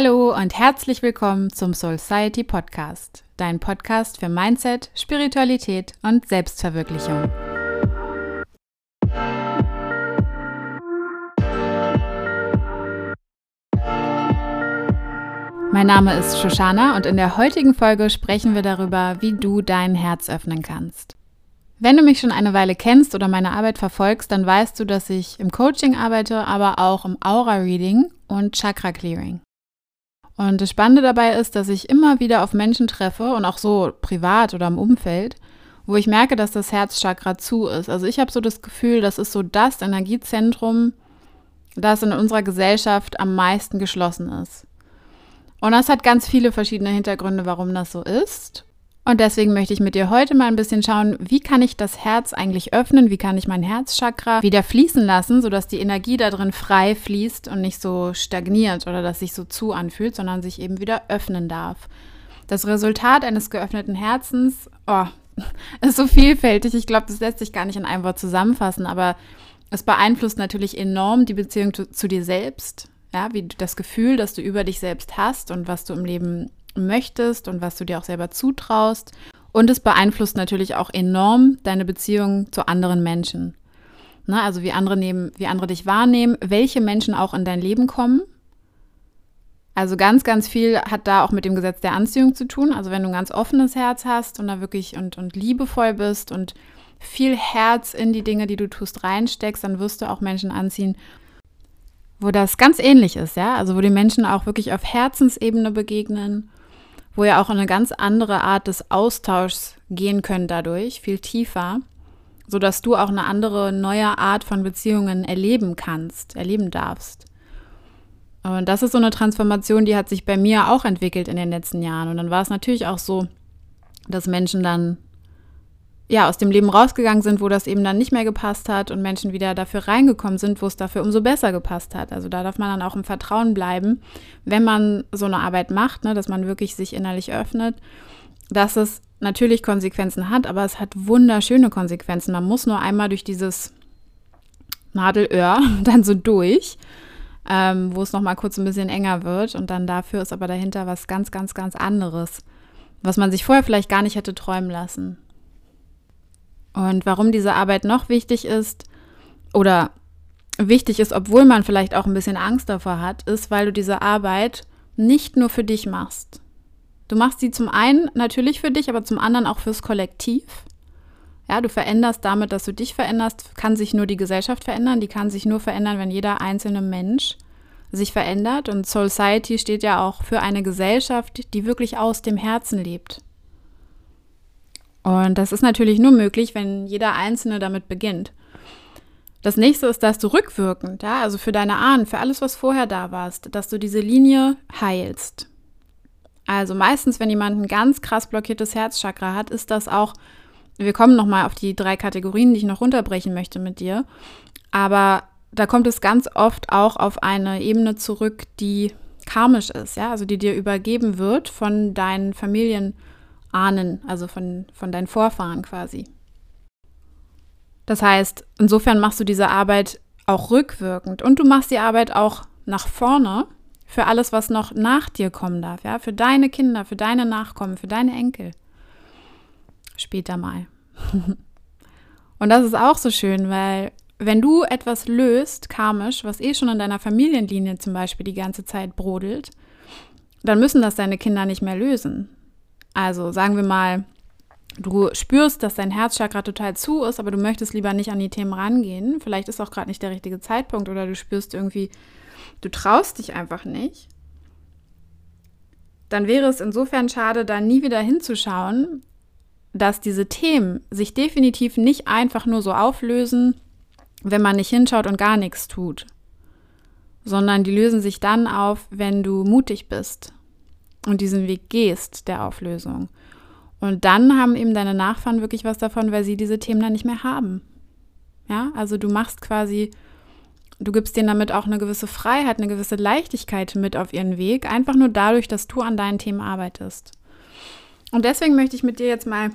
Hallo und herzlich willkommen zum Soul Society Podcast, dein Podcast für Mindset, Spiritualität und Selbstverwirklichung. Mein Name ist Shoshana und in der heutigen Folge sprechen wir darüber, wie du dein Herz öffnen kannst. Wenn du mich schon eine Weile kennst oder meine Arbeit verfolgst, dann weißt du, dass ich im Coaching arbeite, aber auch im Aura-Reading und Chakra-Clearing. Und das Spannende dabei ist, dass ich immer wieder auf Menschen treffe und auch so privat oder im Umfeld, wo ich merke, dass das Herzchakra zu ist. Also ich habe so das Gefühl, das ist so das Energiezentrum, das in unserer Gesellschaft am meisten geschlossen ist. Und das hat ganz viele verschiedene Hintergründe, warum das so ist. Und deswegen möchte ich mit dir heute mal ein bisschen schauen, wie kann ich das Herz eigentlich öffnen, wie kann ich mein Herzchakra wieder fließen lassen, sodass die Energie da drin frei fließt und nicht so stagniert oder dass sich so zu anfühlt, sondern sich eben wieder öffnen darf. Das Resultat eines geöffneten Herzens, oh, ist so vielfältig. Ich glaube, das lässt sich gar nicht in einem Wort zusammenfassen, aber es beeinflusst natürlich enorm die Beziehung zu, zu dir selbst. Ja, wie das Gefühl, das du über dich selbst hast und was du im Leben möchtest und was du dir auch selber zutraust. Und es beeinflusst natürlich auch enorm deine Beziehung zu anderen Menschen. Ne, also wie andere, nehmen, wie andere dich wahrnehmen, welche Menschen auch in dein Leben kommen. Also ganz, ganz viel hat da auch mit dem Gesetz der Anziehung zu tun. Also wenn du ein ganz offenes Herz hast und da wirklich und, und liebevoll bist und viel Herz in die Dinge, die du tust, reinsteckst, dann wirst du auch Menschen anziehen, wo das ganz ähnlich ist, ja. Also wo die Menschen auch wirklich auf Herzensebene begegnen wo ja auch eine ganz andere Art des Austauschs gehen können dadurch, viel tiefer, sodass du auch eine andere, neue Art von Beziehungen erleben kannst, erleben darfst. Und das ist so eine Transformation, die hat sich bei mir auch entwickelt in den letzten Jahren. Und dann war es natürlich auch so, dass Menschen dann ja, aus dem Leben rausgegangen sind, wo das eben dann nicht mehr gepasst hat und Menschen wieder dafür reingekommen sind, wo es dafür umso besser gepasst hat. Also da darf man dann auch im Vertrauen bleiben, wenn man so eine Arbeit macht, ne, dass man wirklich sich innerlich öffnet, dass es natürlich Konsequenzen hat, aber es hat wunderschöne Konsequenzen. Man muss nur einmal durch dieses Nadelöhr dann so durch, ähm, wo es nochmal kurz ein bisschen enger wird und dann dafür ist aber dahinter was ganz, ganz, ganz anderes, was man sich vorher vielleicht gar nicht hätte träumen lassen. Und warum diese Arbeit noch wichtig ist oder wichtig ist, obwohl man vielleicht auch ein bisschen Angst davor hat, ist, weil du diese Arbeit nicht nur für dich machst. Du machst sie zum einen natürlich für dich, aber zum anderen auch fürs Kollektiv. Ja, du veränderst damit, dass du dich veränderst, kann sich nur die Gesellschaft verändern. Die kann sich nur verändern, wenn jeder einzelne Mensch sich verändert. Und Society steht ja auch für eine Gesellschaft, die wirklich aus dem Herzen lebt. Und das ist natürlich nur möglich, wenn jeder Einzelne damit beginnt. Das nächste ist, dass du rückwirkend, ja, also für deine Ahnen, für alles, was vorher da warst, dass du diese Linie heilst. Also meistens, wenn jemand ein ganz krass blockiertes Herzchakra hat, ist das auch, wir kommen nochmal auf die drei Kategorien, die ich noch runterbrechen möchte mit dir, aber da kommt es ganz oft auch auf eine Ebene zurück, die karmisch ist, ja, also die dir übergeben wird von deinen Familien. Ahnen, also von, von deinen Vorfahren quasi. Das heißt, insofern machst du diese Arbeit auch rückwirkend und du machst die Arbeit auch nach vorne für alles, was noch nach dir kommen darf, ja, für deine Kinder, für deine Nachkommen, für deine Enkel. Später mal. und das ist auch so schön, weil wenn du etwas löst, karmisch, was eh schon in deiner Familienlinie zum Beispiel die ganze Zeit brodelt, dann müssen das deine Kinder nicht mehr lösen. Also sagen wir mal, du spürst, dass dein Herzchakra total zu ist, aber du möchtest lieber nicht an die Themen rangehen. Vielleicht ist auch gerade nicht der richtige Zeitpunkt oder du spürst irgendwie, du traust dich einfach nicht. Dann wäre es insofern schade, da nie wieder hinzuschauen, dass diese Themen sich definitiv nicht einfach nur so auflösen, wenn man nicht hinschaut und gar nichts tut, sondern die lösen sich dann auf, wenn du mutig bist, und diesen Weg gehst der Auflösung. Und dann haben eben deine Nachfahren wirklich was davon, weil sie diese Themen dann nicht mehr haben. Ja, also du machst quasi, du gibst denen damit auch eine gewisse Freiheit, eine gewisse Leichtigkeit mit auf ihren Weg, einfach nur dadurch, dass du an deinen Themen arbeitest. Und deswegen möchte ich mit dir jetzt mal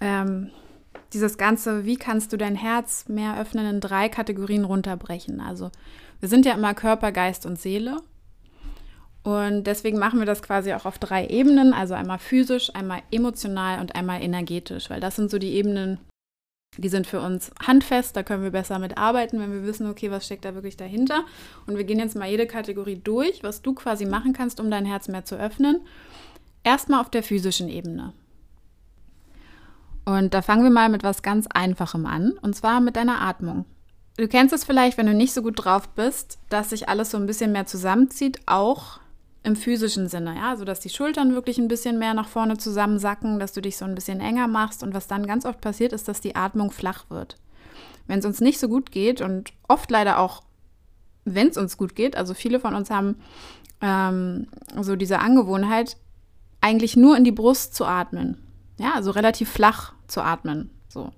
ähm, dieses Ganze, wie kannst du dein Herz mehr öffnen, in drei Kategorien runterbrechen. Also wir sind ja immer Körper, Geist und Seele. Und deswegen machen wir das quasi auch auf drei Ebenen, also einmal physisch, einmal emotional und einmal energetisch, weil das sind so die Ebenen, die sind für uns handfest, da können wir besser mit arbeiten, wenn wir wissen, okay, was steckt da wirklich dahinter. Und wir gehen jetzt mal jede Kategorie durch, was du quasi machen kannst, um dein Herz mehr zu öffnen. Erstmal auf der physischen Ebene. Und da fangen wir mal mit was ganz Einfachem an, und zwar mit deiner Atmung. Du kennst es vielleicht, wenn du nicht so gut drauf bist, dass sich alles so ein bisschen mehr zusammenzieht, auch im physischen Sinne, ja, so dass die Schultern wirklich ein bisschen mehr nach vorne zusammensacken, dass du dich so ein bisschen enger machst und was dann ganz oft passiert ist, dass die Atmung flach wird. Wenn es uns nicht so gut geht und oft leider auch, wenn es uns gut geht, also viele von uns haben ähm, so diese Angewohnheit, eigentlich nur in die Brust zu atmen, ja, also relativ flach zu atmen, so.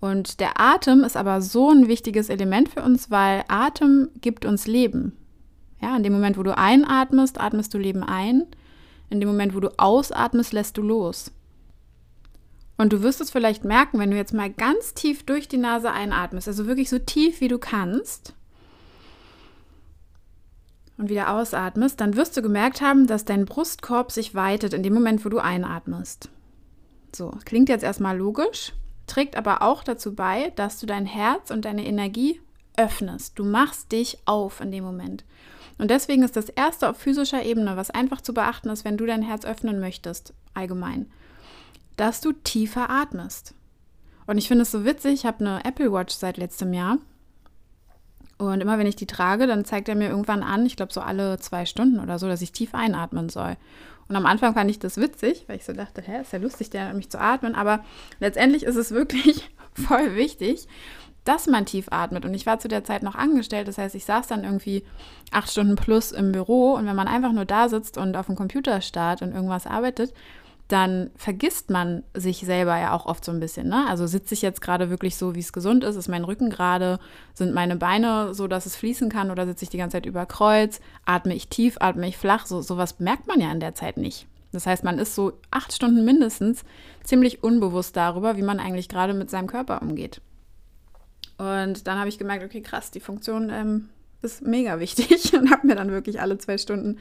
Und der Atem ist aber so ein wichtiges Element für uns, weil Atem gibt uns Leben. Ja, in dem Moment, wo du einatmest, atmest du Leben ein. In dem Moment, wo du ausatmest, lässt du los. Und du wirst es vielleicht merken, wenn du jetzt mal ganz tief durch die Nase einatmest, also wirklich so tief wie du kannst und wieder ausatmest, dann wirst du gemerkt haben, dass dein Brustkorb sich weitet in dem Moment, wo du einatmest. So, klingt jetzt erstmal logisch, trägt aber auch dazu bei, dass du dein Herz und deine Energie öffnest. Du machst dich auf in dem Moment. Und deswegen ist das erste auf physischer Ebene, was einfach zu beachten ist, wenn du dein Herz öffnen möchtest, allgemein, dass du tiefer atmest. Und ich finde es so witzig, ich habe eine Apple Watch seit letztem Jahr. Und immer wenn ich die trage, dann zeigt er mir irgendwann an, ich glaube so alle zwei Stunden oder so, dass ich tief einatmen soll. Und am Anfang fand ich das witzig, weil ich so dachte, hä, ist ja lustig, der mich zu atmen. Aber letztendlich ist es wirklich voll wichtig, dass man tief atmet. Und ich war zu der Zeit noch angestellt, das heißt, ich saß dann irgendwie acht Stunden plus im Büro und wenn man einfach nur da sitzt und auf dem Computer starrt und irgendwas arbeitet, dann vergisst man sich selber ja auch oft so ein bisschen. Ne? Also sitze ich jetzt gerade wirklich so, wie es gesund ist? Ist mein Rücken gerade? Sind meine Beine so, dass es fließen kann? Oder sitze ich die ganze Zeit über Kreuz? Atme ich tief? Atme ich flach? So sowas merkt man ja in der Zeit nicht. Das heißt, man ist so acht Stunden mindestens ziemlich unbewusst darüber, wie man eigentlich gerade mit seinem Körper umgeht. Und dann habe ich gemerkt, okay, krass, die Funktion ähm, ist mega wichtig und habe mir dann wirklich alle zwei Stunden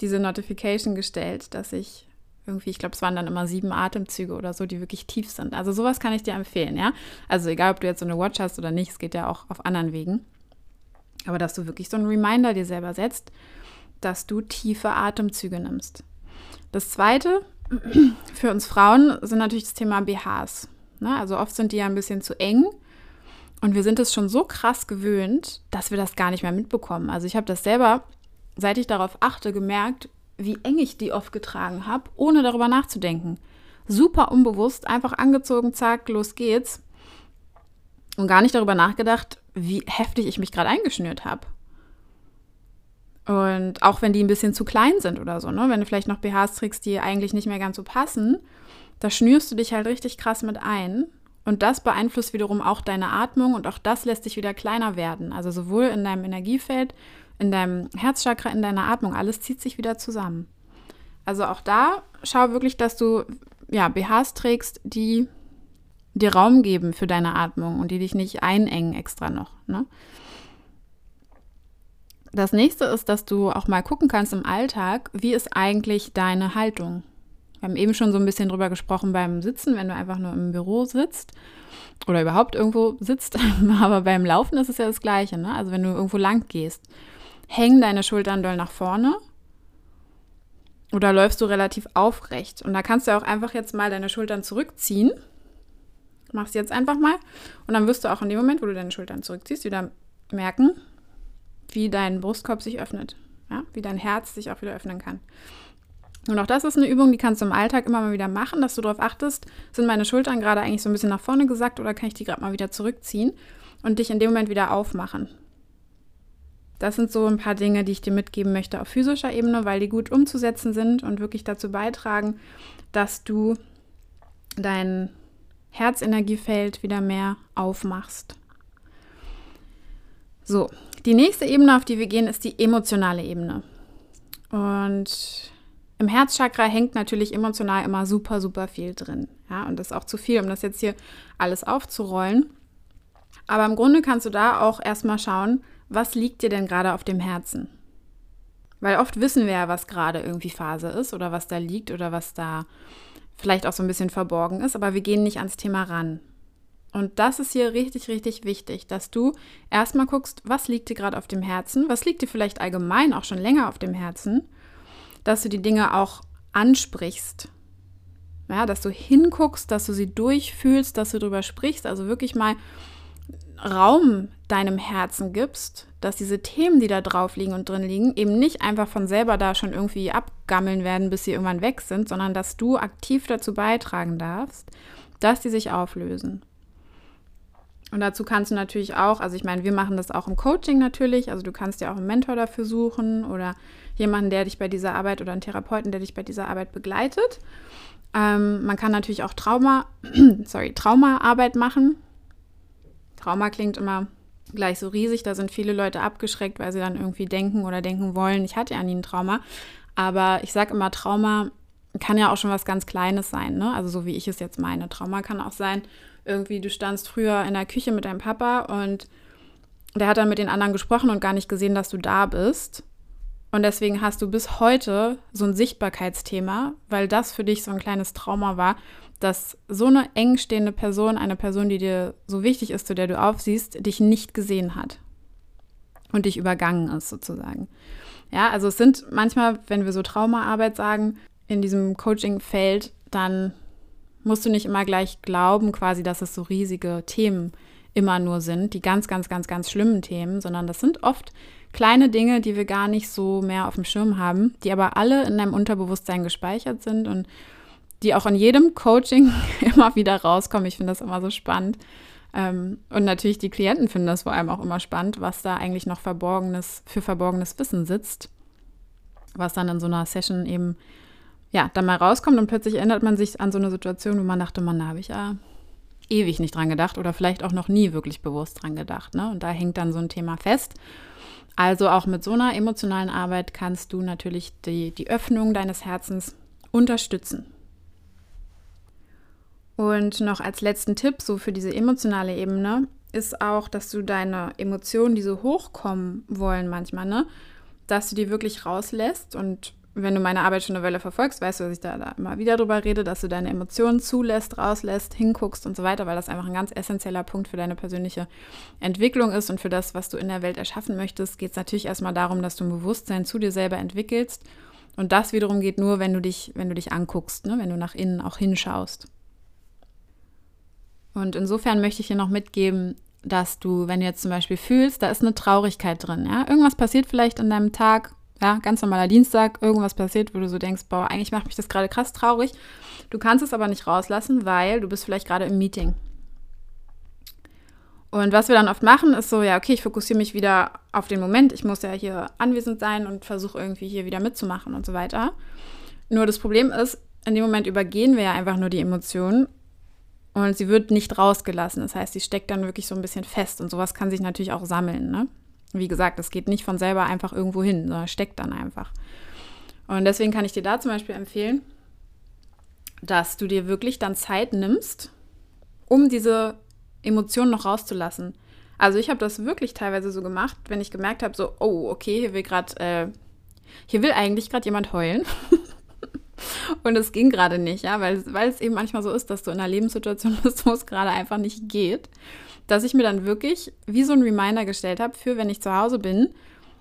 diese Notification gestellt, dass ich irgendwie, ich glaube, es waren dann immer sieben Atemzüge oder so, die wirklich tief sind. Also sowas kann ich dir empfehlen, ja. Also egal, ob du jetzt so eine Watch hast oder nicht, es geht ja auch auf anderen Wegen. Aber dass du wirklich so einen Reminder dir selber setzt, dass du tiefe Atemzüge nimmst. Das zweite für uns Frauen sind natürlich das Thema BHs. Ne? Also oft sind die ja ein bisschen zu eng und wir sind es schon so krass gewöhnt, dass wir das gar nicht mehr mitbekommen. Also ich habe das selber, seit ich darauf achte, gemerkt, wie eng ich die oft getragen habe, ohne darüber nachzudenken. Super unbewusst, einfach angezogen, zack, los geht's. Und gar nicht darüber nachgedacht, wie heftig ich mich gerade eingeschnürt habe. Und auch wenn die ein bisschen zu klein sind oder so, ne? wenn du vielleicht noch BHs trägst, die eigentlich nicht mehr ganz so passen, da schnürst du dich halt richtig krass mit ein. Und das beeinflusst wiederum auch deine Atmung und auch das lässt dich wieder kleiner werden. Also sowohl in deinem Energiefeld, in deinem Herzchakra, in deiner Atmung, alles zieht sich wieder zusammen. Also auch da schau wirklich, dass du ja, BHs trägst, die dir Raum geben für deine Atmung und die dich nicht einengen extra noch. Ne? Das nächste ist, dass du auch mal gucken kannst im Alltag, wie ist eigentlich deine Haltung? Wir haben eben schon so ein bisschen drüber gesprochen beim Sitzen, wenn du einfach nur im Büro sitzt oder überhaupt irgendwo sitzt. Aber beim Laufen ist es ja das Gleiche. Ne? Also wenn du irgendwo lang gehst, hängen deine Schultern doll nach vorne oder läufst du relativ aufrecht. Und da kannst du auch einfach jetzt mal deine Schultern zurückziehen. Machst jetzt einfach mal. Und dann wirst du auch in dem Moment, wo du deine Schultern zurückziehst, wieder merken, wie dein Brustkorb sich öffnet. Ja? Wie dein Herz sich auch wieder öffnen kann. Und auch das ist eine Übung, die kannst du im Alltag immer mal wieder machen, dass du darauf achtest, sind meine Schultern gerade eigentlich so ein bisschen nach vorne gesackt oder kann ich die gerade mal wieder zurückziehen und dich in dem Moment wieder aufmachen. Das sind so ein paar Dinge, die ich dir mitgeben möchte auf physischer Ebene, weil die gut umzusetzen sind und wirklich dazu beitragen, dass du dein Herzenergiefeld wieder mehr aufmachst. So, die nächste Ebene, auf die wir gehen, ist die emotionale Ebene. Und im Herzchakra hängt natürlich emotional immer super, super viel drin. Ja, und das ist auch zu viel, um das jetzt hier alles aufzurollen. Aber im Grunde kannst du da auch erstmal schauen, was liegt dir denn gerade auf dem Herzen? Weil oft wissen wir ja, was gerade irgendwie Phase ist oder was da liegt oder was da vielleicht auch so ein bisschen verborgen ist, aber wir gehen nicht ans Thema ran. Und das ist hier richtig, richtig wichtig, dass du erstmal guckst, was liegt dir gerade auf dem Herzen, was liegt dir vielleicht allgemein auch schon länger auf dem Herzen, dass du die Dinge auch ansprichst. Ja, dass du hinguckst, dass du sie durchfühlst, dass du darüber sprichst, also wirklich mal Raum deinem Herzen gibst, dass diese Themen, die da drauf liegen und drin liegen, eben nicht einfach von selber da schon irgendwie abgammeln werden, bis sie irgendwann weg sind, sondern dass du aktiv dazu beitragen darfst, dass die sich auflösen. Und dazu kannst du natürlich auch, also ich meine, wir machen das auch im Coaching natürlich, also du kannst ja auch einen Mentor dafür suchen oder jemanden, der dich bei dieser Arbeit oder einen Therapeuten, der dich bei dieser Arbeit begleitet. Ähm, man kann natürlich auch Trauma, sorry, Traumaarbeit machen. Trauma klingt immer gleich so riesig, da sind viele Leute abgeschreckt, weil sie dann irgendwie denken oder denken wollen, ich hatte ja nie ein Trauma. Aber ich sage immer, Trauma kann ja auch schon was ganz Kleines sein, ne? Also so wie ich es jetzt meine. Trauma kann auch sein, irgendwie, du standst früher in der Küche mit deinem Papa und der hat dann mit den anderen gesprochen und gar nicht gesehen, dass du da bist. Und deswegen hast du bis heute so ein Sichtbarkeitsthema, weil das für dich so ein kleines Trauma war, dass so eine eng stehende Person, eine Person, die dir so wichtig ist, zu der du aufsiehst, dich nicht gesehen hat und dich übergangen ist sozusagen. Ja, also es sind manchmal, wenn wir so Traumaarbeit sagen, in diesem Coaching-Feld, dann musst du nicht immer gleich glauben, quasi, dass es so riesige Themen immer nur sind, die ganz, ganz, ganz, ganz schlimmen Themen, sondern das sind oft kleine Dinge, die wir gar nicht so mehr auf dem Schirm haben, die aber alle in deinem Unterbewusstsein gespeichert sind und die auch in jedem Coaching immer wieder rauskommen. Ich finde das immer so spannend. Ähm, und natürlich die Klienten finden das vor allem auch immer spannend, was da eigentlich noch verborgenes, für verborgenes Wissen sitzt, was dann in so einer Session eben ja, dann mal rauskommt und plötzlich erinnert man sich an so eine Situation, wo man dachte, man, da habe ich ja ewig nicht dran gedacht oder vielleicht auch noch nie wirklich bewusst dran gedacht. Ne? Und da hängt dann so ein Thema fest. Also auch mit so einer emotionalen Arbeit kannst du natürlich die, die Öffnung deines Herzens unterstützen. Und noch als letzten Tipp, so für diese emotionale Ebene, ist auch, dass du deine Emotionen, die so hochkommen wollen manchmal, ne, dass du die wirklich rauslässt und wenn du meine Arbeit schon eine Weile verfolgst, weißt du, dass ich da, da immer wieder drüber rede, dass du deine Emotionen zulässt, rauslässt, hinguckst und so weiter, weil das einfach ein ganz essentieller Punkt für deine persönliche Entwicklung ist und für das, was du in der Welt erschaffen möchtest, geht es natürlich erstmal darum, dass du ein Bewusstsein zu dir selber entwickelst. Und das wiederum geht nur, wenn du dich, wenn du dich anguckst, ne? wenn du nach innen auch hinschaust. Und insofern möchte ich hier noch mitgeben, dass du, wenn du jetzt zum Beispiel fühlst, da ist eine Traurigkeit drin, ja, irgendwas passiert vielleicht in deinem Tag, ja, ganz normaler Dienstag, irgendwas passiert, wo du so denkst, boah, eigentlich macht mich das gerade krass traurig. Du kannst es aber nicht rauslassen, weil du bist vielleicht gerade im Meeting. Und was wir dann oft machen, ist so, ja, okay, ich fokussiere mich wieder auf den Moment. Ich muss ja hier anwesend sein und versuche irgendwie hier wieder mitzumachen und so weiter. Nur das Problem ist, in dem Moment übergehen wir ja einfach nur die Emotionen und sie wird nicht rausgelassen. Das heißt, sie steckt dann wirklich so ein bisschen fest und sowas kann sich natürlich auch sammeln. Ne? Wie gesagt, es geht nicht von selber einfach irgendwo hin, sondern steckt dann einfach. Und deswegen kann ich dir da zum Beispiel empfehlen, dass du dir wirklich dann Zeit nimmst, um diese Emotionen noch rauszulassen. Also ich habe das wirklich teilweise so gemacht, wenn ich gemerkt habe, so, oh, okay, hier will gerade, äh, hier will eigentlich gerade jemand heulen. Und es ging gerade nicht, ja, weil, weil es eben manchmal so ist, dass du in einer Lebenssituation bist, wo es gerade einfach nicht geht dass ich mir dann wirklich wie so ein Reminder gestellt habe, für wenn ich zu Hause bin,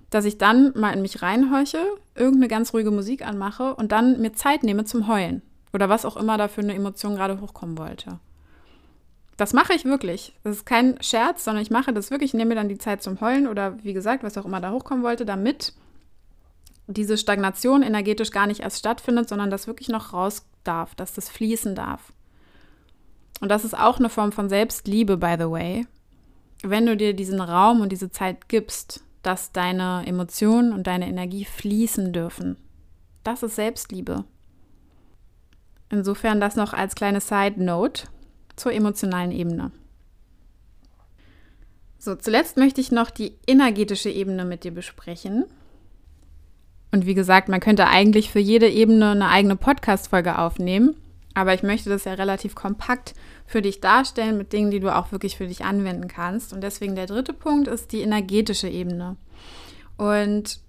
dass ich dann mal in mich reinhorche, irgendeine ganz ruhige Musik anmache und dann mir Zeit nehme zum Heulen oder was auch immer da für eine Emotion gerade hochkommen wollte. Das mache ich wirklich. Das ist kein Scherz, sondern ich mache das wirklich. Ich nehme mir dann die Zeit zum Heulen oder wie gesagt, was auch immer da hochkommen wollte, damit diese Stagnation energetisch gar nicht erst stattfindet, sondern das wirklich noch raus darf, dass das fließen darf. Und das ist auch eine Form von Selbstliebe, by the way. Wenn du dir diesen Raum und diese Zeit gibst, dass deine Emotionen und deine Energie fließen dürfen. Das ist Selbstliebe. Insofern das noch als kleine Side Note zur emotionalen Ebene. So, zuletzt möchte ich noch die energetische Ebene mit dir besprechen. Und wie gesagt, man könnte eigentlich für jede Ebene eine eigene Podcast-Folge aufnehmen. Aber ich möchte das ja relativ kompakt für dich darstellen mit Dingen, die du auch wirklich für dich anwenden kannst. Und deswegen der dritte Punkt ist die energetische Ebene. Und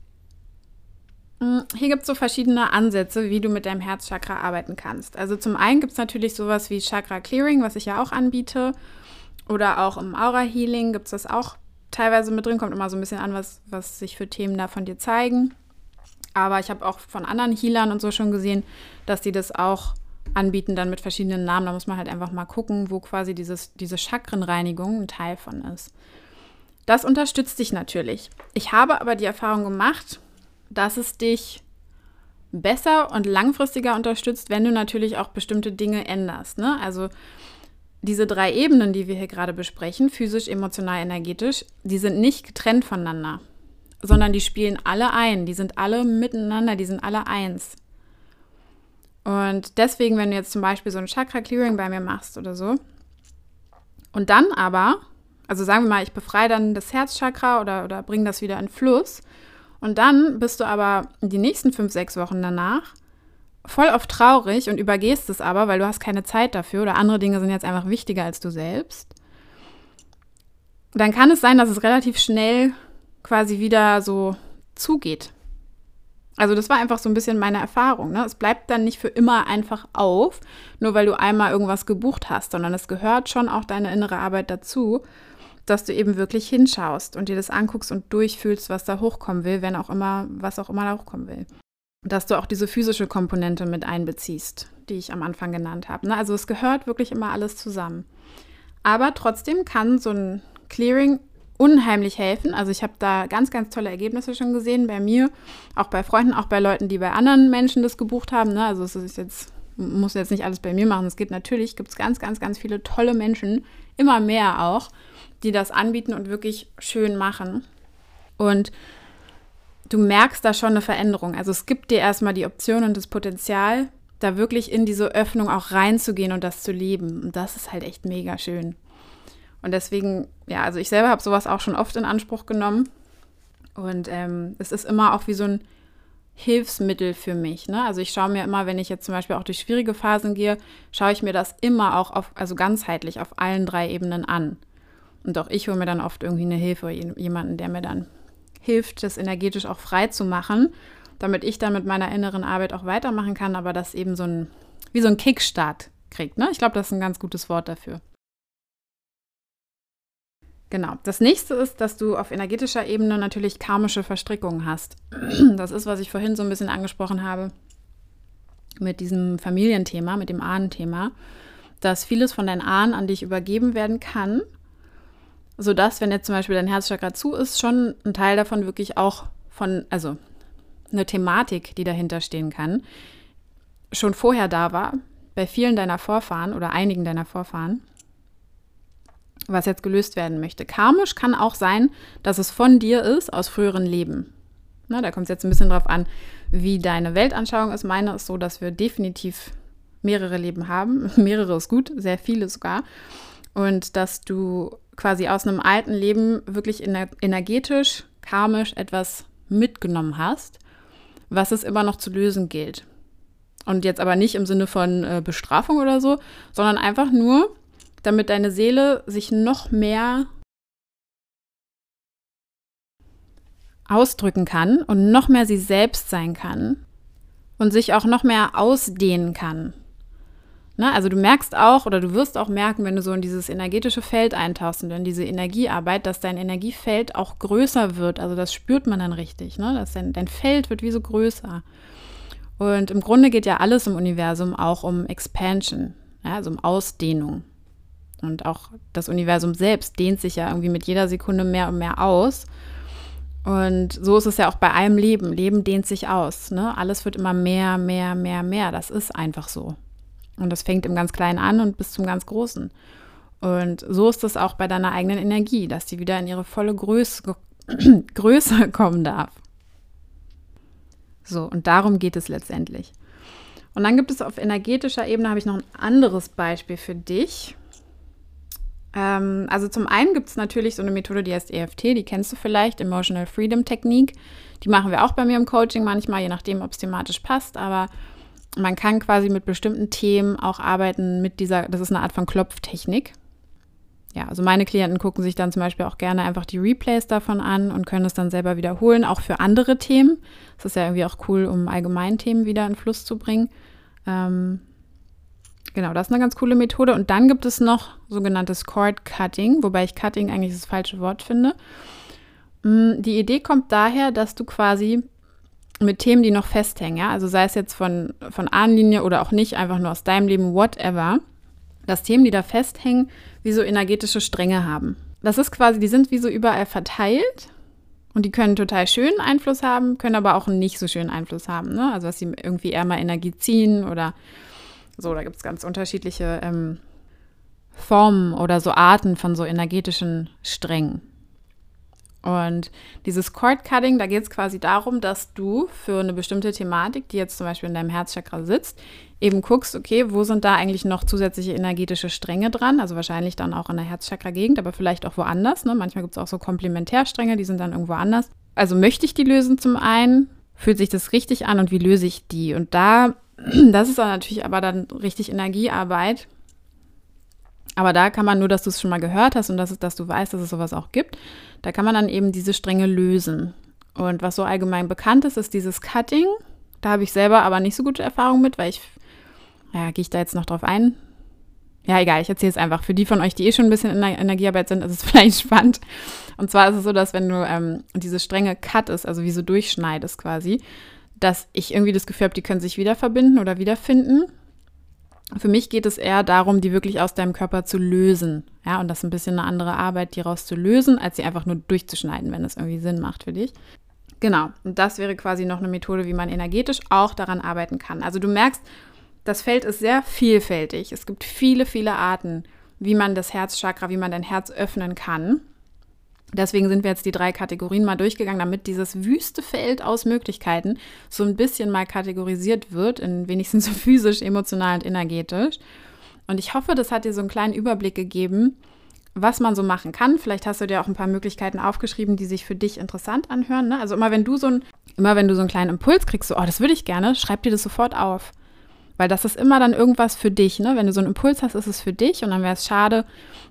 Hm, hier gibt es so verschiedene Ansätze, wie du mit deinem Herzchakra arbeiten kannst. Also zum einen gibt es natürlich sowas wie Chakra Clearing, was ich ja auch anbiete. Oder auch im Aura Healing gibt es das auch teilweise mit drin. Kommt immer so ein bisschen an, was, was sich für Themen da von dir zeigen. Aber ich habe auch von anderen Healern und so schon gesehen, dass die das auch anbieten, dann mit verschiedenen Namen. Da muss man halt einfach mal gucken, wo quasi dieses, diese Chakrenreinigung ein Teil von ist. Das unterstützt dich natürlich. Ich habe aber die Erfahrung gemacht, dass es dich besser und langfristiger unterstützt, wenn du natürlich auch bestimmte Dinge änderst. Ne? Also diese drei Ebenen, die wir hier gerade besprechen, physisch, emotional, energetisch, die sind nicht getrennt voneinander, sondern die spielen alle ein, die sind alle miteinander, die sind alle eins. Und deswegen, wenn du jetzt zum Beispiel so ein Chakra-Clearing bei mir machst oder so, und dann aber, also sagen wir mal, ich befreie dann das Herzchakra oder, oder bringe das wieder in Fluss, und dann bist du aber die nächsten fünf, sechs Wochen danach voll oft traurig und übergehst es aber, weil du hast keine Zeit dafür oder andere Dinge sind jetzt einfach wichtiger als du selbst. Dann kann es sein, dass es relativ schnell quasi wieder so zugeht. Also das war einfach so ein bisschen meine Erfahrung. Ne? Es bleibt dann nicht für immer einfach auf, nur weil du einmal irgendwas gebucht hast, sondern es gehört schon auch deine innere Arbeit dazu dass du eben wirklich hinschaust und dir das anguckst und durchfühlst, was da hochkommen will, wenn auch immer, was auch immer da hochkommen will. Dass du auch diese physische Komponente mit einbeziehst, die ich am Anfang genannt habe. Ne? Also es gehört wirklich immer alles zusammen. Aber trotzdem kann so ein Clearing unheimlich helfen. Also ich habe da ganz, ganz tolle Ergebnisse schon gesehen bei mir, auch bei Freunden, auch bei Leuten, die bei anderen Menschen das gebucht haben. Ne? Also es ist jetzt, muss jetzt nicht alles bei mir machen. Es geht natürlich, gibt es ganz, ganz, ganz viele tolle Menschen, immer mehr auch, die das anbieten und wirklich schön machen. Und du merkst da schon eine Veränderung. Also es gibt dir erstmal die Option und das Potenzial, da wirklich in diese Öffnung auch reinzugehen und das zu leben. Und das ist halt echt mega schön. Und deswegen, ja, also ich selber habe sowas auch schon oft in Anspruch genommen. Und ähm, es ist immer auch wie so ein Hilfsmittel für mich. Ne? Also ich schaue mir immer, wenn ich jetzt zum Beispiel auch durch schwierige Phasen gehe, schaue ich mir das immer auch auf, also ganzheitlich auf allen drei Ebenen an. Und auch ich hole mir dann oft irgendwie eine Hilfe, jemanden, der mir dann hilft, das energetisch auch frei zu machen, damit ich dann mit meiner inneren Arbeit auch weitermachen kann, aber das eben so ein, wie so ein Kickstart kriegt. Ne? Ich glaube, das ist ein ganz gutes Wort dafür. Genau. Das nächste ist, dass du auf energetischer Ebene natürlich karmische Verstrickungen hast. Das ist, was ich vorhin so ein bisschen angesprochen habe mit diesem Familienthema, mit dem Ahnenthema, dass vieles von deinen Ahnen an dich übergeben werden kann sodass, wenn jetzt zum Beispiel dein Herzchakra zu ist, schon ein Teil davon wirklich auch von, also eine Thematik, die dahinter stehen kann, schon vorher da war, bei vielen deiner Vorfahren oder einigen deiner Vorfahren, was jetzt gelöst werden möchte. Karmisch kann auch sein, dass es von dir ist, aus früheren Leben. Na, da kommt es jetzt ein bisschen drauf an, wie deine Weltanschauung ist. Meine ist so, dass wir definitiv mehrere Leben haben. mehrere ist gut, sehr viele sogar. Und dass du quasi aus einem alten Leben wirklich energetisch, karmisch etwas mitgenommen hast, was es immer noch zu lösen gilt. Und jetzt aber nicht im Sinne von äh, Bestrafung oder so, sondern einfach nur, damit deine Seele sich noch mehr ausdrücken kann und noch mehr sie selbst sein kann und sich auch noch mehr ausdehnen kann. Ne? Also du merkst auch oder du wirst auch merken, wenn du so in dieses energetische Feld eintauchst und in diese Energiearbeit, dass dein Energiefeld auch größer wird. Also das spürt man dann richtig. Ne? Dass dein, dein Feld wird wie so größer. Und im Grunde geht ja alles im Universum auch um Expansion, ja? also um Ausdehnung. Und auch das Universum selbst dehnt sich ja irgendwie mit jeder Sekunde mehr und mehr aus. Und so ist es ja auch bei allem Leben. Leben dehnt sich aus. Ne? Alles wird immer mehr, mehr, mehr, mehr. Das ist einfach so. Und das fängt im ganz Kleinen an und bis zum ganz Großen. Und so ist es auch bei deiner eigenen Energie, dass die wieder in ihre volle Größe, Größe kommen darf. So, und darum geht es letztendlich. Und dann gibt es auf energetischer Ebene, habe ich noch ein anderes Beispiel für dich. Ähm, also zum einen gibt es natürlich so eine Methode, die heißt EFT, die kennst du vielleicht, Emotional Freedom Technique. Die machen wir auch bei mir im Coaching manchmal, je nachdem, ob es thematisch passt. Aber man kann quasi mit bestimmten Themen auch arbeiten mit dieser, das ist eine Art von Klopftechnik. ja, also meine Klienten gucken sich dann zum Beispiel auch gerne einfach die Replays davon an und können es dann selber wiederholen, auch für andere Themen. Das ist ja irgendwie auch cool, um allgemein Themen wieder in Fluss zu bringen. Ähm, genau, das ist eine ganz coole Methode. Und dann gibt es noch sogenanntes Cord Cutting, wobei ich Cutting eigentlich das falsche Wort finde. Mm, die Idee kommt daher, dass du quasi mit Themen, die noch festhängen, ja, also sei es jetzt von, von Ahnenlinie oder auch nicht, einfach nur aus deinem Leben, whatever, dass Themen, die da festhängen, wie so energetische Stränge haben. Das ist quasi, die sind wie so überall verteilt und die können total schönen Einfluss haben, können aber auch einen nicht so schönen Einfluss haben. Ne? Also dass sie irgendwie eher mal Energie ziehen oder so, da gibt es ganz unterschiedliche ähm, Formen oder so Arten von so energetischen Strängen. Und dieses Cord Cutting, da geht es quasi darum, dass du für eine bestimmte Thematik, die jetzt zum Beispiel in deinem Herzchakra sitzt, eben guckst, okay, wo sind da eigentlich noch zusätzliche energetische Stränge dran? Also wahrscheinlich dann auch in der Herzchakra-Gegend, aber vielleicht auch woanders. Ne? Manchmal gibt es auch so Komplementärstränge, die sind dann irgendwo anders. Also möchte ich die lösen zum einen? Fühlt sich das richtig an und wie löse ich die? Und da, das ist dann natürlich aber dann richtig Energiearbeit, aber da kann man nur, dass du es schon mal gehört hast und dass, dass du weißt, dass es sowas auch gibt, da kann man dann eben diese Stränge lösen. Und was so allgemein bekannt ist, ist dieses Cutting. Da habe ich selber aber nicht so gute Erfahrungen mit, weil ich, ja, gehe ich da jetzt noch drauf ein? Ja, egal, ich erzähle es einfach. Für die von euch, die eh schon ein bisschen in der Energiearbeit sind, ist es vielleicht spannend. Und zwar ist es so, dass wenn du ähm, diese Stränge cuttest, also wie so durchschneidest quasi, dass ich irgendwie das Gefühl habe, die können sich wieder verbinden oder wiederfinden. Für mich geht es eher darum, die wirklich aus deinem Körper zu lösen. Ja, und das ist ein bisschen eine andere Arbeit, die rauszulösen, als sie einfach nur durchzuschneiden, wenn es irgendwie Sinn macht für dich. Genau, und das wäre quasi noch eine Methode, wie man energetisch auch daran arbeiten kann. Also du merkst, das Feld ist sehr vielfältig. Es gibt viele, viele Arten, wie man das Herzchakra, wie man dein Herz öffnen kann. Deswegen sind wir jetzt die drei Kategorien mal durchgegangen, damit dieses wüste Feld aus Möglichkeiten so ein bisschen mal kategorisiert wird, in wenigstens so physisch, emotional und energetisch. Und ich hoffe, das hat dir so einen kleinen Überblick gegeben, was man so machen kann. Vielleicht hast du dir auch ein paar Möglichkeiten aufgeschrieben, die sich für dich interessant anhören. Ne? Also immer wenn du so ein, immer wenn du so einen kleinen Impuls kriegst, so, oh, das würde ich gerne, schreib dir das sofort auf. Weil das ist immer dann irgendwas für dich, ne? Wenn du so einen Impuls hast, ist es für dich und dann wäre es schade,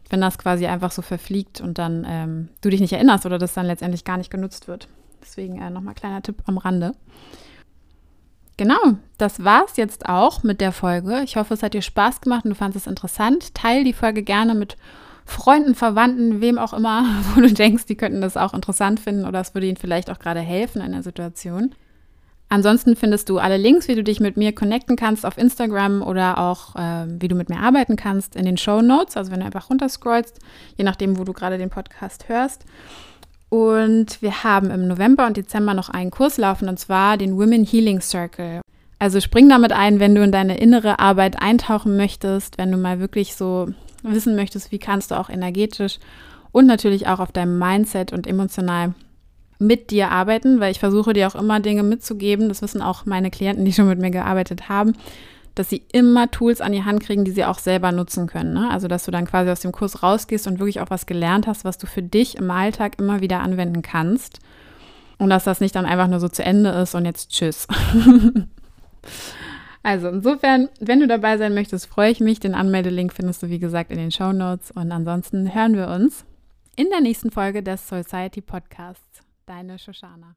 wenn das quasi einfach so verfliegt und dann ähm, du dich nicht erinnerst oder das dann letztendlich gar nicht genutzt wird. Deswegen äh, nochmal kleiner Tipp am Rande. Genau, das war's jetzt auch mit der Folge. Ich hoffe, es hat dir Spaß gemacht und du fandest es interessant. Teil die Folge gerne mit Freunden, Verwandten, wem auch immer, wo du denkst, die könnten das auch interessant finden oder es würde ihnen vielleicht auch gerade helfen in der Situation. Ansonsten findest du alle Links, wie du dich mit mir connecten kannst auf Instagram oder auch äh, wie du mit mir arbeiten kannst in den Show Notes. Also wenn du einfach runterscrollst, je nachdem, wo du gerade den Podcast hörst. Und wir haben im November und Dezember noch einen Kurs laufen und zwar den Women Healing Circle. Also spring damit ein, wenn du in deine innere Arbeit eintauchen möchtest, wenn du mal wirklich so wissen möchtest, wie kannst du auch energetisch und natürlich auch auf deinem Mindset und emotional mit dir arbeiten, weil ich versuche dir auch immer Dinge mitzugeben. Das wissen auch meine Klienten, die schon mit mir gearbeitet haben, dass sie immer Tools an die Hand kriegen, die sie auch selber nutzen können. Ne? Also, dass du dann quasi aus dem Kurs rausgehst und wirklich auch was gelernt hast, was du für dich im Alltag immer wieder anwenden kannst. Und dass das nicht dann einfach nur so zu Ende ist und jetzt tschüss. also insofern, wenn du dabei sein möchtest, freue ich mich. Den Anmeldelink findest du, wie gesagt, in den Show Notes. Und ansonsten hören wir uns in der nächsten Folge des Society Podcasts. Deine Shoshana.